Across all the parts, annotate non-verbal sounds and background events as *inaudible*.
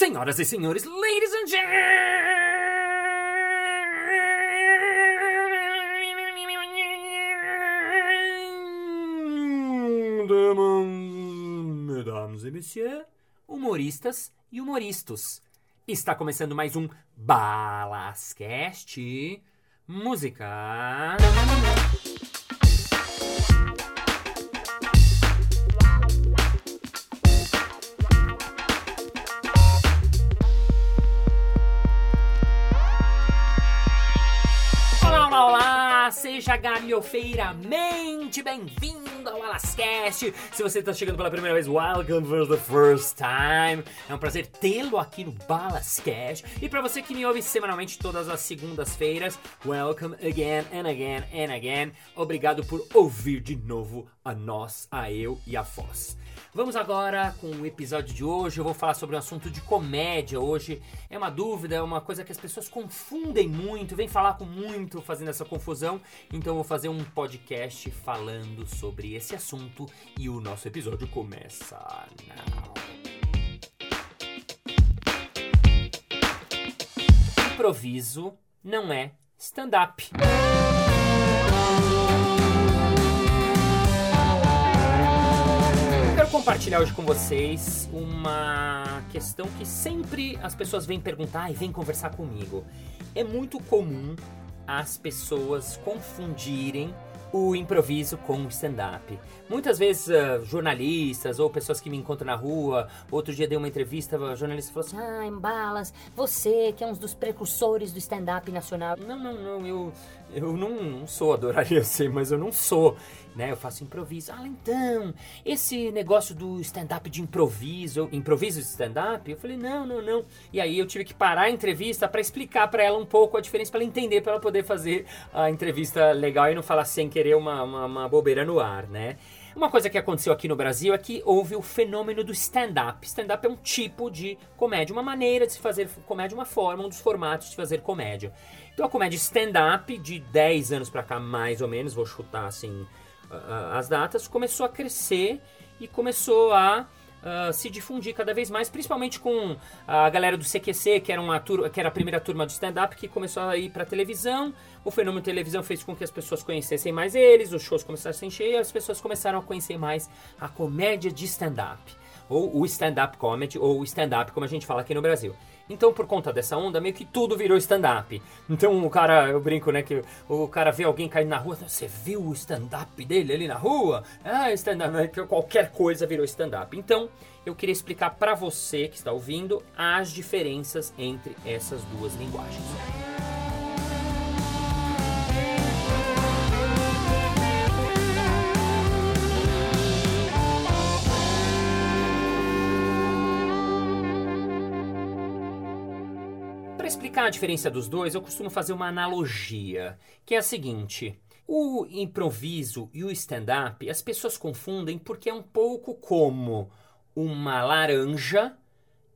Senhoras e senhores, ladies and gentlemen, mesdames et messieurs, humoristas e humoristas. Está começando mais um Balascast Música. Seja galhofeiramente bem-vindo ao Alascast. Se você está chegando pela primeira vez, welcome for the first time. É um prazer tê-lo aqui no Balascast. E para você que me ouve semanalmente todas as segundas-feiras, welcome again and again and again. Obrigado por ouvir de novo a nós, a eu e a Foz. Vamos agora com o episódio de hoje. Eu vou falar sobre um assunto de comédia hoje. É uma dúvida, é uma coisa que as pessoas confundem muito, vem falar com muito fazendo essa confusão. Então vou fazer um podcast falando sobre esse assunto e o nosso episódio começa now. Improviso não é stand-up. Quero compartilhar hoje com vocês uma questão que sempre as pessoas vêm perguntar e vêm conversar comigo. É muito comum as pessoas confundirem o improviso com o stand-up. Muitas vezes ah, jornalistas ou pessoas que me encontram na rua, outro dia dei uma entrevista, a jornalista falou assim: Ah, Embalas, você que é um dos precursores do stand-up nacional. Não, não, não, eu, eu não, não sou, *laughs* adoraria ser, mas eu não sou, né? Eu faço improviso. Ah, então, esse negócio do stand-up de improviso, improviso de stand-up, eu falei, não, não, não. E aí eu tive que parar a entrevista para explicar para ela um pouco a diferença, para ela entender, para ela poder fazer a entrevista legal e não falar sem querer uma, uma, uma bobeira no ar, né? Uma coisa que aconteceu aqui no Brasil é que houve o fenômeno do stand-up. Stand-up é um tipo de comédia, uma maneira de se fazer comédia, uma forma, um dos formatos de fazer comédia. Então a comédia stand-up, de 10 anos pra cá, mais ou menos, vou chutar assim as datas, começou a crescer e começou a ah, se difundir cada vez mais, principalmente com a galera do CQC, que era, uma que era a primeira turma do stand-up, que começou a ir pra televisão. O fenômeno televisão fez com que as pessoas conhecessem mais eles, os shows começaram a se encher e as pessoas começaram a conhecer mais a comédia de stand-up. Ou o stand-up comedy, ou o stand-up, como a gente fala aqui no Brasil. Então, por conta dessa onda, meio que tudo virou stand-up. Então, o cara, eu brinco, né, que o cara vê alguém caindo na rua, você viu o stand-up dele ali na rua? Ah, stand-up, que qualquer coisa virou stand-up. Então, eu queria explicar pra você que está ouvindo as diferenças entre essas duas linguagens. Explicar a diferença dos dois, eu costumo fazer uma analogia, que é a seguinte: o improviso e o stand-up, as pessoas confundem porque é um pouco como uma laranja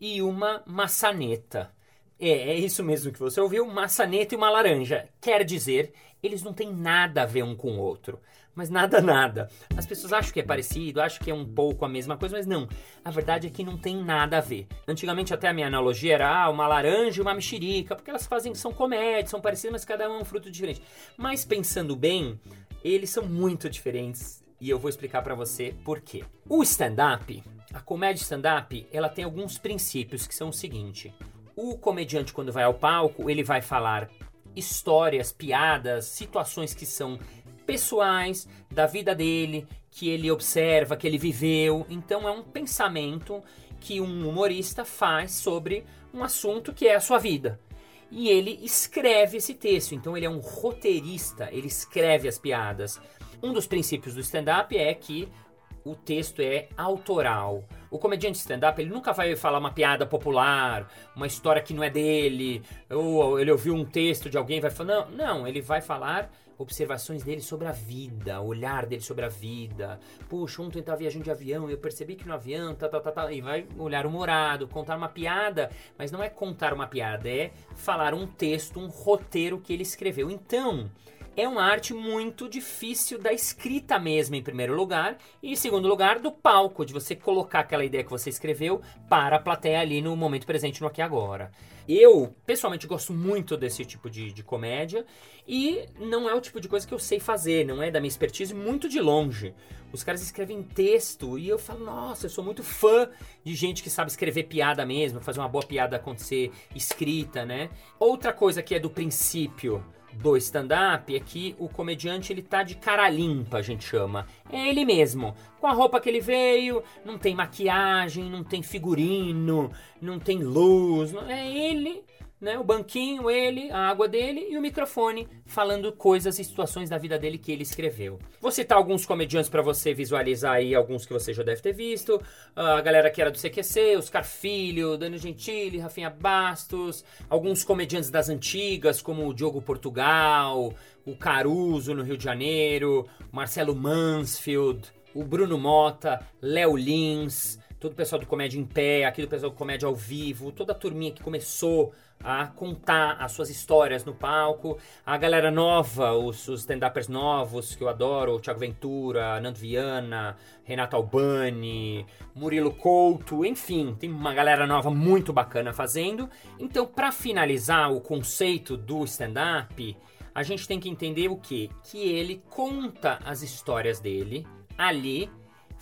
e uma maçaneta. É, é isso mesmo que você ouviu, maçaneta e uma laranja. Quer dizer, eles não têm nada a ver um com o outro. Mas nada, nada. As pessoas acham que é parecido, acham que é um pouco a mesma coisa, mas não. A verdade é que não tem nada a ver. Antigamente até a minha analogia era ah, uma laranja e uma mexerica, porque elas fazem, são comédias, são parecidas, mas cada um é um fruto diferente. Mas pensando bem, eles são muito diferentes e eu vou explicar pra você por quê. O stand-up, a comédia stand-up, ela tem alguns princípios que são o seguinte: o comediante quando vai ao palco, ele vai falar histórias, piadas, situações que são pessoais da vida dele, que ele observa, que ele viveu. Então é um pensamento que um humorista faz sobre um assunto que é a sua vida. E ele escreve esse texto, então ele é um roteirista, ele escreve as piadas. Um dos princípios do stand-up é que o texto é autoral. O comediante stand-up, ele nunca vai falar uma piada popular, uma história que não é dele, ou ele ouviu um texto de alguém vai falar. Não, não, ele vai falar observações dele sobre a vida, olhar dele sobre a vida. Puxa, ontem eu tava viajando de avião e eu percebi que no avião, tá, tá, tá, tá, e vai olhar humorado, contar uma piada, mas não é contar uma piada, é falar um texto, um roteiro que ele escreveu. Então, é uma arte muito difícil da escrita mesmo, em primeiro lugar, e em segundo lugar, do palco, de você colocar aquela ideia que você escreveu para a plateia ali no momento presente, no aqui e agora. Eu, pessoalmente, gosto muito desse tipo de, de comédia e não é o tipo de coisa que eu sei fazer, não é da minha expertise muito de longe. Os caras escrevem texto e eu falo, nossa, eu sou muito fã de gente que sabe escrever piada mesmo, fazer uma boa piada acontecer escrita, né? Outra coisa que é do princípio do stand-up é que o comediante ele tá de cara limpa, a gente chama. É ele mesmo. Com a roupa que ele veio, não tem maquiagem, não tem figurino, não tem luz. Não, é ele né? O banquinho, ele, a água dele e o microfone falando coisas e situações da vida dele que ele escreveu. Vou citar alguns comediantes para você visualizar aí, alguns que você já deve ter visto. A galera que era do CQC, Oscar Filho, Dani Gentili, Rafinha Bastos, alguns comediantes das antigas, como o Diogo Portugal, o Caruso no Rio de Janeiro, Marcelo Mansfield, o Bruno Mota, Léo Lins, todo o pessoal do Comédia em Pé, aqui do pessoal do Comédia ao Vivo, toda a turminha que começou a contar as suas histórias no palco. A galera nova, os, os stand-uppers novos que eu adoro, o Thiago Ventura, Nando Viana, Renato Albani, Murilo Couto, enfim, tem uma galera nova muito bacana fazendo. Então, para finalizar o conceito do stand-up, a gente tem que entender o que? Que ele conta as histórias dele ali,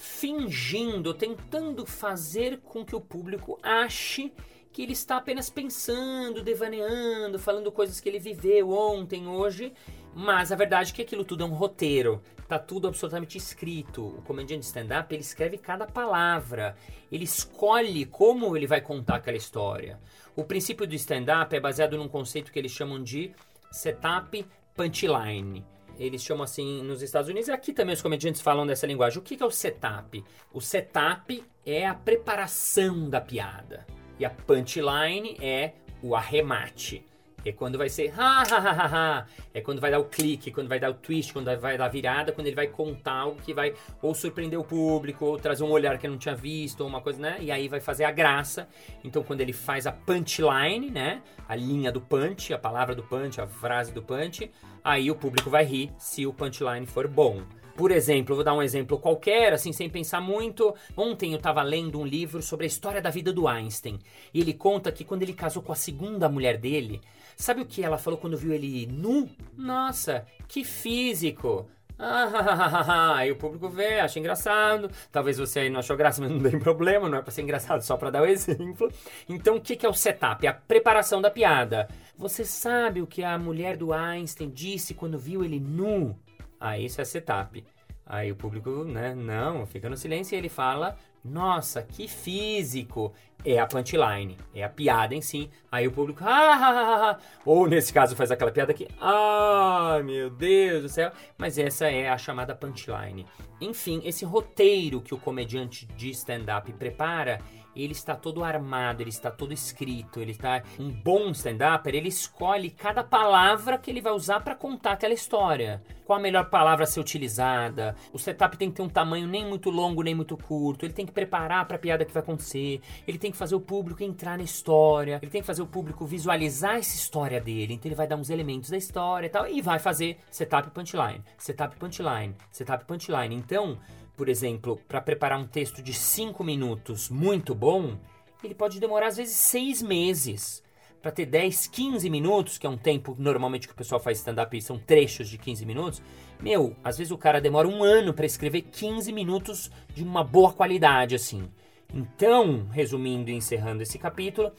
fingindo, tentando fazer com que o público ache que ele está apenas pensando, devaneando, falando coisas que ele viveu ontem, hoje, mas a verdade é que aquilo tudo é um roteiro, tá tudo absolutamente escrito. O comediante stand-up, ele escreve cada palavra, ele escolhe como ele vai contar aquela história. O princípio do stand-up é baseado num conceito que eles chamam de setup punchline. Eles chamam assim nos Estados Unidos, e aqui também os comediantes falam dessa linguagem. O que é o setup? O setup é a preparação da piada. E a punchline é o arremate. É quando vai ser ha, ha, ha, ha, ha. É quando vai dar o clique, quando vai dar o twist, quando vai dar a virada, quando ele vai contar algo que vai ou surpreender o público, ou trazer um olhar que não tinha visto, ou uma coisa, né? E aí vai fazer a graça. Então, quando ele faz a punchline, né? A linha do punch, a palavra do punch, a frase do punch, aí o público vai rir se o punchline for bom. Por exemplo, vou dar um exemplo qualquer, assim, sem pensar muito. Ontem eu estava lendo um livro sobre a história da vida do Einstein. E ele conta que quando ele casou com a segunda mulher dele, sabe o que ela falou quando viu ele nu? Nossa, que físico! Ah, aí *laughs* o público vê, acha engraçado. Talvez você aí não achou graça, mas não tem problema, não é pra ser engraçado, só pra dar o *laughs* exemplo. Então, o que, é o setup? A preparação da piada. Você sabe o que a mulher do Einstein disse quando viu ele nu? Aí isso é setup. Aí o público, né, não, fica no silêncio e ele fala, nossa, que físico. É a punchline, é a piada em si. Aí o público, ah, ah, ah, ah. ou nesse caso faz aquela piada que, ah, meu Deus do céu. Mas essa é a chamada punchline. Enfim, esse roteiro que o comediante de stand-up prepara ele está todo armado, ele está todo escrito, ele está um bom stand-upper, ele escolhe cada palavra que ele vai usar para contar aquela história. Qual a melhor palavra a ser utilizada? O setup tem que ter um tamanho nem muito longo nem muito curto. Ele tem que preparar para a piada que vai acontecer. Ele tem que fazer o público entrar na história. Ele tem que fazer o público visualizar essa história dele. Então ele vai dar uns elementos da história e tal e vai fazer setup punchline, setup punchline, setup punchline. Então por exemplo, para preparar um texto de 5 minutos muito bom, ele pode demorar às vezes 6 meses. Para ter 10, 15 minutos, que é um tempo normalmente que o pessoal faz stand-up são trechos de 15 minutos, meu, às vezes o cara demora um ano para escrever 15 minutos de uma boa qualidade, assim. Então, resumindo e encerrando esse capítulo,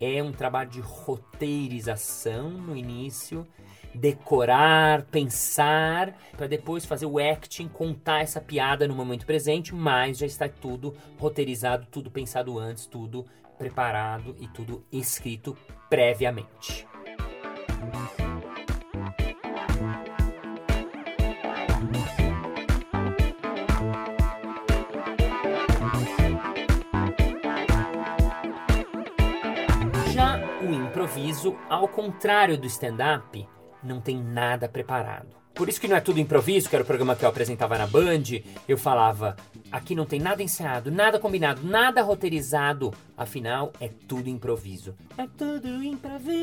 é um trabalho de roteirização no início decorar, pensar, para depois fazer o acting, contar essa piada no momento presente, mas já está tudo roteirizado, tudo pensado antes, tudo preparado e tudo escrito previamente. Já o improviso, ao contrário do stand-up, não tem nada preparado. Por isso que não é tudo improviso, que era o programa que eu apresentava na Band, eu falava, aqui não tem nada ensaiado, nada combinado, nada roteirizado, afinal é tudo improviso. É tudo improviso.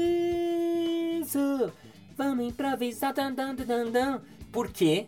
vamos improvisar. Dan, dan, dan, dan. Porque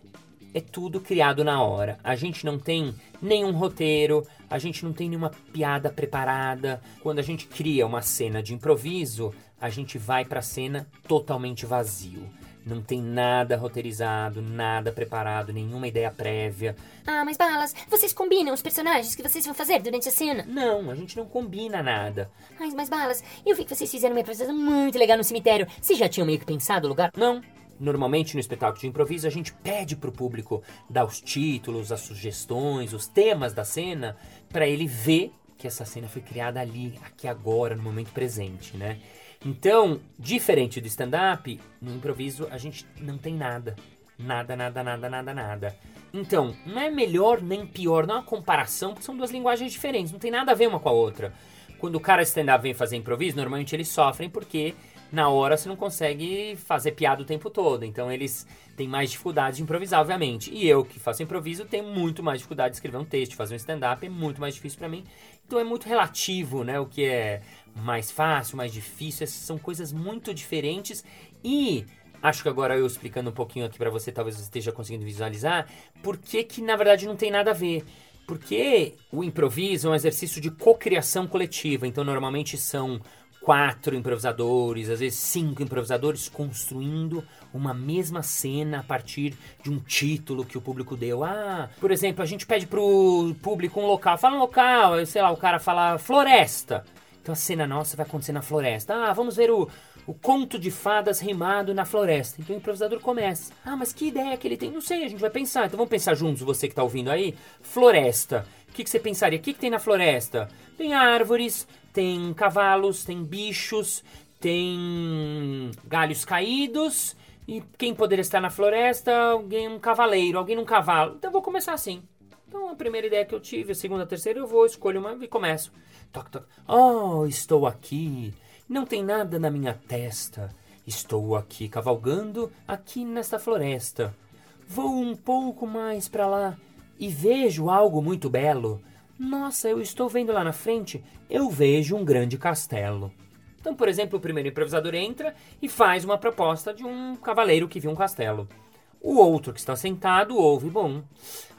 é tudo criado na hora. A gente não tem nenhum roteiro, a gente não tem nenhuma piada preparada. Quando a gente cria uma cena de improviso, a gente vai para a cena totalmente vazio. Não tem nada roteirizado, nada preparado, nenhuma ideia prévia. Ah, mas Balas, vocês combinam os personagens que vocês vão fazer durante a cena? Não, a gente não combina nada. Mas, mas Balas, eu vi que vocês fizeram uma apresentação muito legal no cemitério. Vocês já tinham meio que pensado o lugar? Não. Normalmente no espetáculo de improviso a gente pede pro público dar os títulos, as sugestões, os temas da cena, para ele ver que essa cena foi criada ali, aqui agora, no momento presente, né? Então, diferente do stand-up, no improviso a gente não tem nada. Nada, nada, nada, nada, nada. Então, não é melhor nem pior, não é uma comparação, porque são duas linguagens diferentes, não tem nada a ver uma com a outra. Quando o cara stand-up vem fazer improviso, normalmente eles sofrem porque na hora você não consegue fazer piada o tempo todo. Então eles têm mais dificuldade de improvisar, obviamente. E eu que faço improviso tenho muito mais dificuldade de escrever um texto, fazer um stand-up é muito mais difícil para mim. Então é muito relativo, né? O que é mais fácil, mais difícil, são coisas muito diferentes e acho que agora eu explicando um pouquinho aqui para você, talvez você esteja conseguindo visualizar, por que que na verdade não tem nada a ver. Porque o improviso é um exercício de cocriação coletiva, então normalmente são quatro improvisadores, às vezes cinco improvisadores construindo uma mesma cena a partir de um título que o público deu. Ah, por exemplo, a gente pede pro público um local, fala um local, sei lá, o cara fala floresta. Então a cena nossa vai acontecer na floresta. Ah, vamos ver o, o conto de fadas rimado na floresta. Então o improvisador começa. Ah, mas que ideia que ele tem? Não sei, a gente vai pensar. Então vamos pensar juntos, você que está ouvindo aí. Floresta. O que, que você pensaria? O que, que tem na floresta? Tem árvores, tem cavalos, tem bichos, tem galhos caídos. E quem poderia estar na floresta? Alguém, um cavaleiro, alguém num cavalo. Então eu vou começar assim. Então a primeira ideia que eu tive, a segunda, a terceira, eu vou, escolho uma e começo. Toc, toc. Oh, estou aqui. Não tem nada na minha testa. Estou aqui cavalgando aqui nesta floresta. Vou um pouco mais para lá e vejo algo muito belo. Nossa, eu estou vendo lá na frente, eu vejo um grande castelo. Então, por exemplo, o primeiro improvisador entra e faz uma proposta de um cavaleiro que viu um castelo. O outro que está sentado ouve, bom,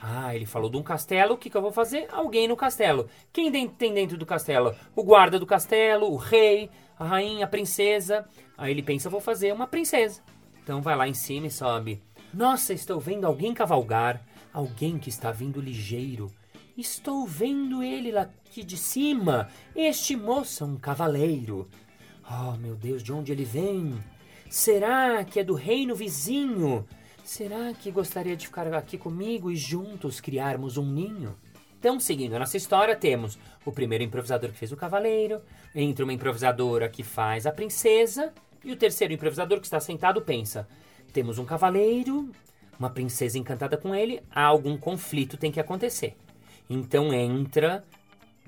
ah, ele falou de um castelo, o que, que eu vou fazer? Alguém no castelo. Quem tem dentro do castelo? O guarda do castelo, o rei, a rainha, a princesa. Aí ele pensa, vou fazer uma princesa. Então vai lá em cima e sobe. Nossa, estou vendo alguém cavalgar, alguém que está vindo ligeiro. Estou vendo ele lá aqui de cima. Este moço é um cavaleiro. Oh, meu Deus, de onde ele vem? Será que é do reino vizinho? Será que gostaria de ficar aqui comigo e juntos criarmos um ninho? Então, seguindo a nossa história, temos o primeiro improvisador que fez o cavaleiro, entra uma improvisadora que faz a princesa, e o terceiro improvisador que está sentado pensa: temos um cavaleiro, uma princesa encantada com ele, algum conflito tem que acontecer. Então entra.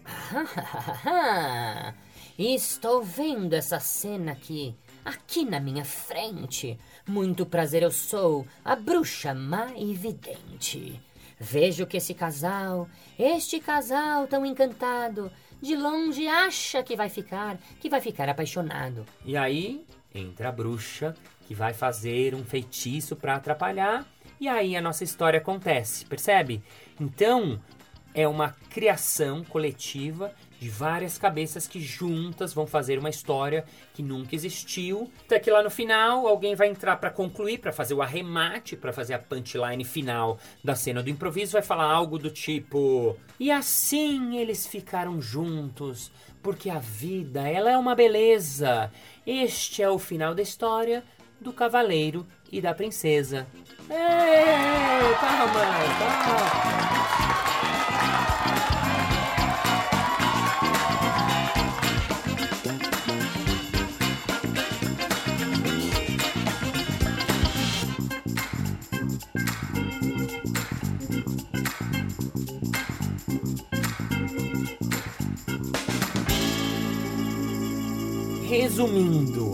*laughs* Estou vendo essa cena aqui, aqui na minha frente. Muito prazer, eu sou a bruxa maividente. Vejo que esse casal, este casal tão encantado, de longe acha que vai ficar, que vai ficar apaixonado. E aí entra a bruxa que vai fazer um feitiço para atrapalhar, e aí a nossa história acontece, percebe? Então, é uma criação coletiva de várias cabeças que juntas vão fazer uma história que nunca existiu. Até que lá no final alguém vai entrar para concluir, para fazer o arremate, para fazer a punchline final da cena do improviso, vai falar algo do tipo: "E assim eles ficaram juntos, porque a vida, ela é uma beleza. Este é o final da história do cavaleiro e da princesa." Ei, palmas, palmas. Resumindo,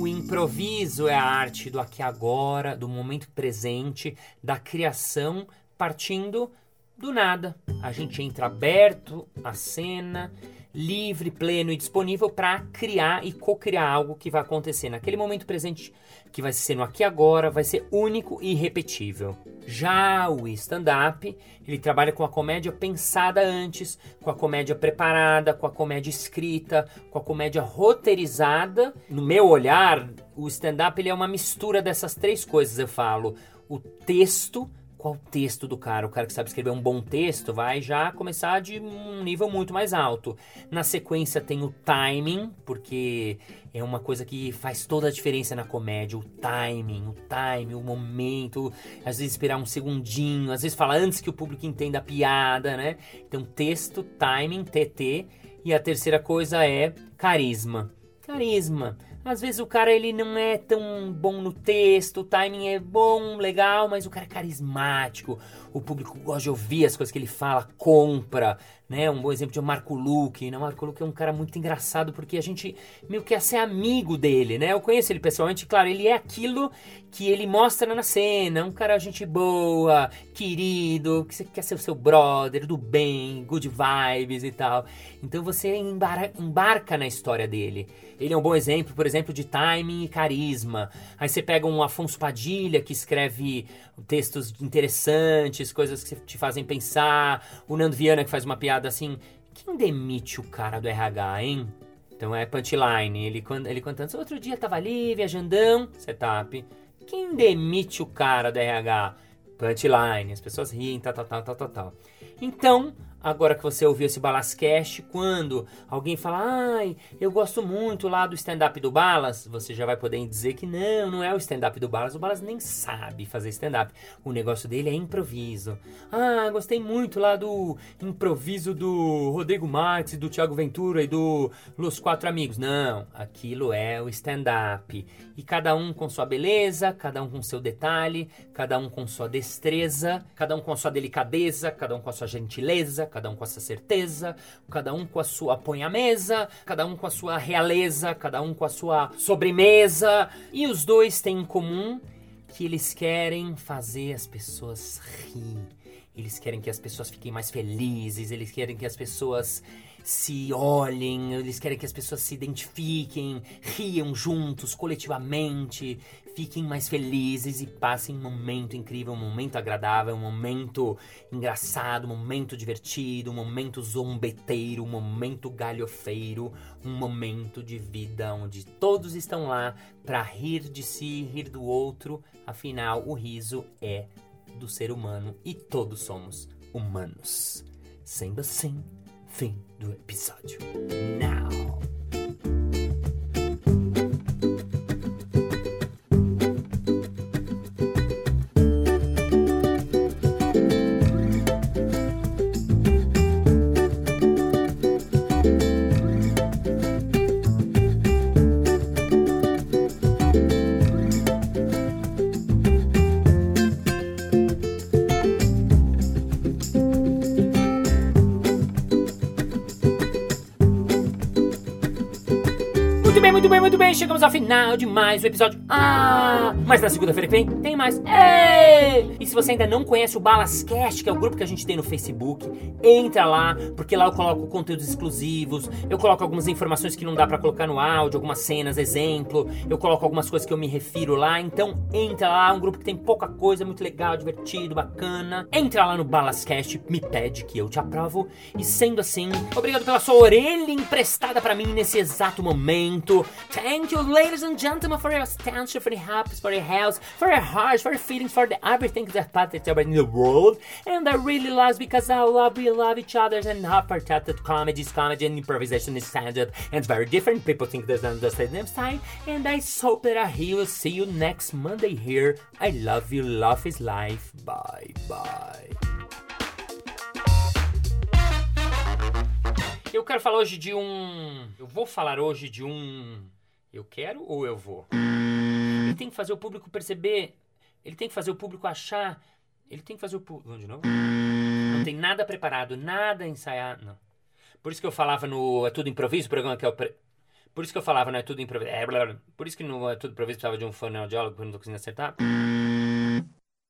o improviso é a arte do aqui agora, do momento presente, da criação partindo do nada. A gente entra aberto à cena, livre, pleno e disponível para criar e co-criar algo que vai acontecer naquele momento presente, que vai ser no aqui e agora, vai ser único e irrepetível. Já o stand-up, ele trabalha com a comédia pensada antes, com a comédia preparada, com a comédia escrita, com a comédia roteirizada. No meu olhar, o stand-up ele é uma mistura dessas três coisas, eu falo. O texto, qual texto do cara. O cara que sabe escrever um bom texto vai já começar de um nível muito mais alto. Na sequência tem o timing, porque é uma coisa que faz toda a diferença na comédia. O timing, o timing, o momento. Às vezes esperar um segundinho, às vezes falar antes que o público entenda a piada, né? Então, texto, timing, TT. E a terceira coisa é carisma. Carisma. Às vezes o cara ele não é tão bom no texto, o timing é bom, legal, mas o cara é carismático. O público gosta de ouvir as coisas que ele fala, compra, né? Um bom exemplo de Marco Luque, né? Marco Luque é um cara muito engraçado porque a gente meio que quer ser amigo dele, né? Eu conheço ele pessoalmente, claro, ele é aquilo que ele mostra na cena, um cara gente boa, querido, que você quer ser o seu brother, do bem, good vibes e tal. Então você embarca na história dele. Ele é um bom exemplo, por exemplo, de timing e carisma. Aí você pega um Afonso Padilha, que escreve textos interessantes, coisas que te fazem pensar. O Nando Viana, que faz uma piada assim. Quem demite o cara do RH, hein? Então é punchline. Ele, ele cantando. Outro dia tava ali, viajandão, setup. Quem demite o cara do RH? Punchline. As pessoas riem, tal, tal, tal, tal, tal. Então, Agora que você ouviu esse Balascast, quando alguém fala, ai, eu gosto muito lá do stand-up do Balas, você já vai poder dizer que não, não é o stand-up do Balas, o Balas nem sabe fazer stand-up. O negócio dele é improviso. Ah, gostei muito lá do improviso do Rodrigo Marques, do Thiago Ventura e do Los Quatro Amigos. Não, aquilo é o stand-up. E cada um com sua beleza, cada um com seu detalhe, cada um com sua destreza, cada um com sua delicadeza, cada um com sua gentileza cada um com a sua certeza, cada um com a sua põe à mesa, cada um com a sua realeza, cada um com a sua sobremesa. E os dois têm em comum que eles querem fazer as pessoas rir. Eles querem que as pessoas fiquem mais felizes, eles querem que as pessoas se olhem, eles querem que as pessoas se identifiquem, riam juntos, coletivamente, fiquem mais felizes e passem um momento incrível, um momento agradável, um momento engraçado, um momento divertido, um momento zombeteiro, um momento galhofeiro, um momento de vida onde todos estão lá para rir de si, rir do outro. Afinal, o riso é do ser humano e todos somos humanos. Sendo assim, fim do episódio. Now. Muito bem, muito bem. Chegamos ao final de mais um episódio. Ah! Mas na segunda-feira que vem tem mais. Ei! E se você ainda não conhece o Balascast, que é o grupo que a gente tem no Facebook, entra lá, porque lá eu coloco conteúdos exclusivos, eu coloco algumas informações que não dá para colocar no áudio, algumas cenas, exemplo, eu coloco algumas coisas que eu me refiro lá. Então entra lá, é um grupo que tem pouca coisa, muito legal, divertido, bacana. Entra lá no Balascast, me pede que eu te aprovo. E sendo assim, obrigado pela sua orelha emprestada para mim nesse exato momento. Thank you, ladies and gentlemen, for your attention, for the happiness, for your health, for the hearts, for the feelings, for the everything that part in the world. And I really love because I love, we love each other and how protected comedy is comedy and improvisation is stand-up. And very different. People think there's the same time. And I hope that I will see you next Monday here. I love you. Love is life. Bye bye. Eu quero falar hoje de um. Eu vou falar hoje de um. Eu quero ou eu vou? Ele tem que fazer o público perceber. Ele tem que fazer o público achar. Ele tem que fazer o público. Vamos de novo? Não tem nada preparado, nada ensaiado. Não. Por isso que eu falava no É Tudo Improviso, programa que é o. Pre... Por isso que eu falava, não é tudo improviso. É, blá, blá. Por isso que no É Tudo Improviso precisava de um fonoaudiólogo quando não tô conseguindo acertar.